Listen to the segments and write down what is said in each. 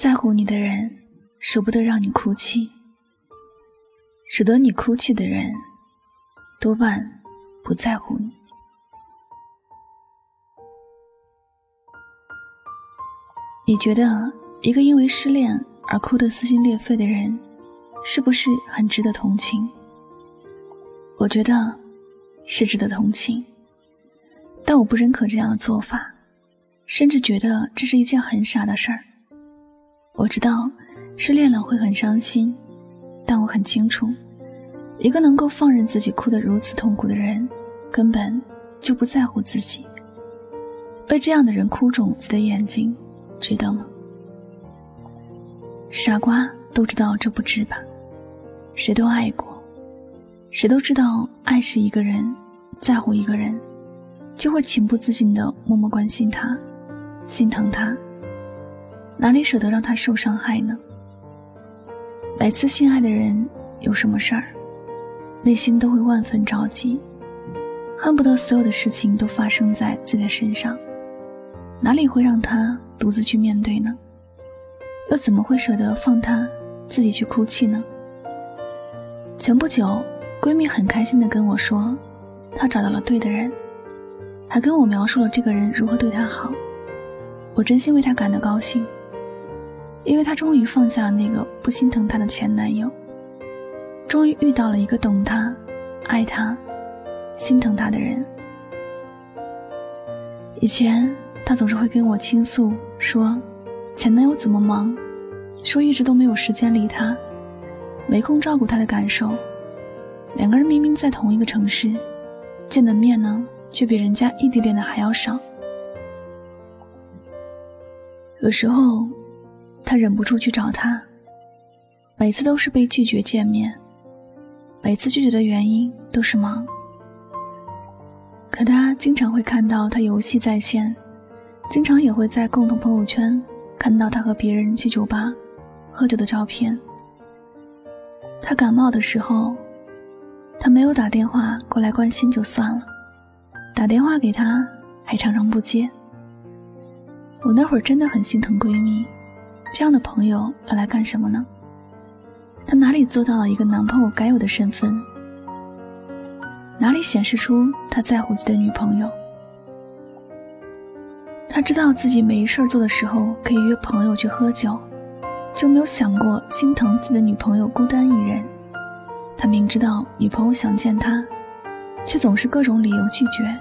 在乎你的人，舍不得让你哭泣；使得你哭泣的人，多半不在乎你。你觉得一个因为失恋而哭得撕心裂肺的人，是不是很值得同情？我觉得是值得同情，但我不认可这样的做法，甚至觉得这是一件很傻的事儿。我知道失恋了会很伤心，但我很清楚，一个能够放任自己哭得如此痛苦的人，根本就不在乎自己。为这样的人哭肿自己的眼睛，值得吗？傻瓜都知道这不值吧？谁都爱过，谁都知道爱是一个人在乎一个人，就会情不自禁地默默关心他，心疼他。哪里舍得让他受伤害呢？每次心爱的人有什么事儿，内心都会万分着急，恨不得所有的事情都发生在自己的身上，哪里会让他独自去面对呢？又怎么会舍得放他自己去哭泣呢？前不久，闺蜜很开心地跟我说，她找到了对的人，还跟我描述了这个人如何对她好，我真心为她感到高兴。因为她终于放下了那个不心疼她的前男友，终于遇到了一个懂她、爱她、心疼她的人。以前她总是会跟我倾诉，说前男友怎么忙，说一直都没有时间理她，没空照顾她的感受。两个人明明在同一个城市，见的面呢，却比人家异地恋的还要少。有时候。他忍不住去找他，每次都是被拒绝见面，每次拒绝的原因都是忙。可他经常会看到他游戏在线，经常也会在共同朋友圈看到他和别人去酒吧喝酒的照片。他感冒的时候，他没有打电话过来关心就算了，打电话给他还常常不接。我那会儿真的很心疼闺蜜。这样的朋友要来干什么呢？他哪里做到了一个男朋友该有的身份？哪里显示出他在乎自己的女朋友？他知道自己没事儿做的时候可以约朋友去喝酒，就没有想过心疼自己的女朋友孤单一人。他明知道女朋友想见他，却总是各种理由拒绝。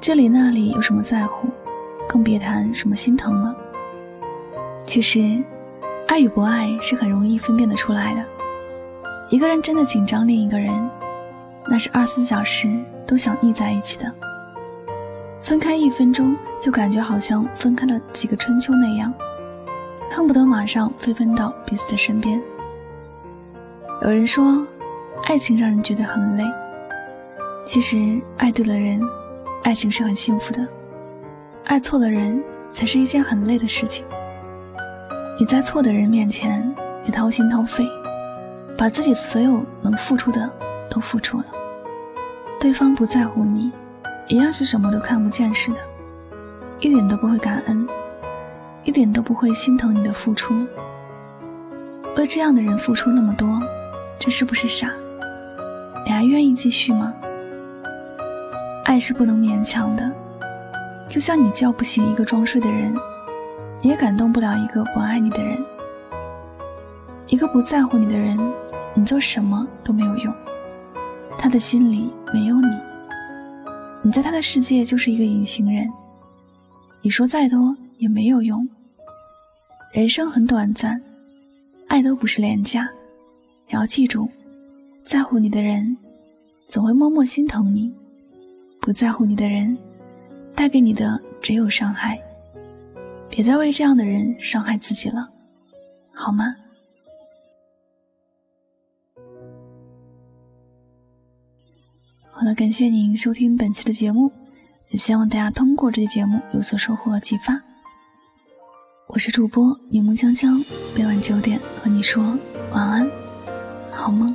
这里那里有什么在乎？更别谈什么心疼了。其实，爱与不爱是很容易分辨得出来的。一个人真的紧张另一个人，那是二十四小时都想腻在一起的。分开一分钟，就感觉好像分开了几个春秋那样，恨不得马上飞奔到彼此的身边。有人说，爱情让人觉得很累。其实，爱对了人，爱情是很幸福的；爱错了人，才是一件很累的事情。你在错的人面前也掏心掏肺，把自己所有能付出的都付出了，对方不在乎你，一样是什么都看不见似的，一点都不会感恩，一点都不会心疼你的付出。为这样的人付出那么多，这是不是傻？你还愿意继续吗？爱是不能勉强的，就像你叫不醒一个装睡的人。也感动不了一个不爱你的人，一个不在乎你的人，你做什么都没有用。他的心里没有你，你在他的世界就是一个隐形人。你说再多也没有用。人生很短暂，爱都不是廉价。你要记住，在乎你的人总会默默心疼你。不在乎你的人，带给你的只有伤害。别再为这样的人伤害自己了，好吗？好了，感谢您收听本期的节目，也希望大家通过这期节目有所收获和启发。我是主播柠檬香香，每晚九点和你说晚安，好梦。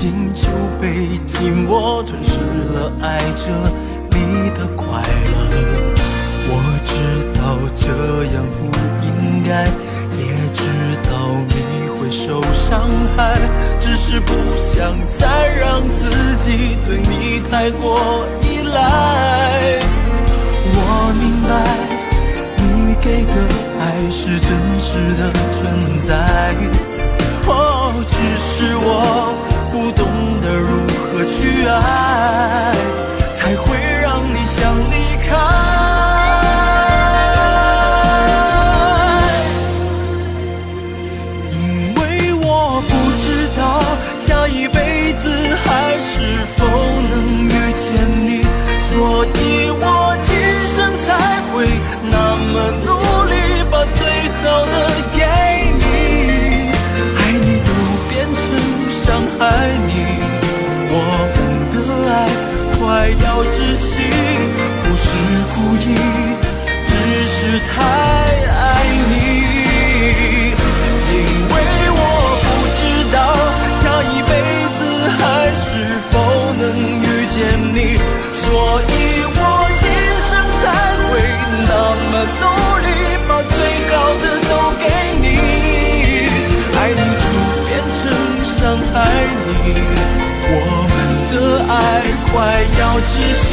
心就被寂寞吞噬了，爱着你的快乐。我知道这样不应该，也知道你会受伤害，只是不想再让自己对你太过依赖。我明白你。给的爱是真实的存在，哦，只是我一辈窒息，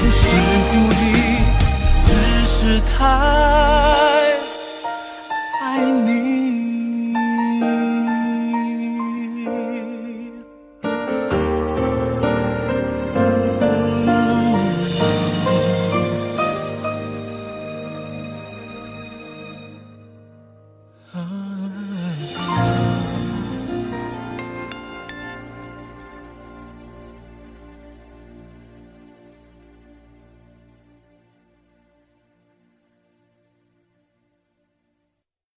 不是故意，只是太爱你。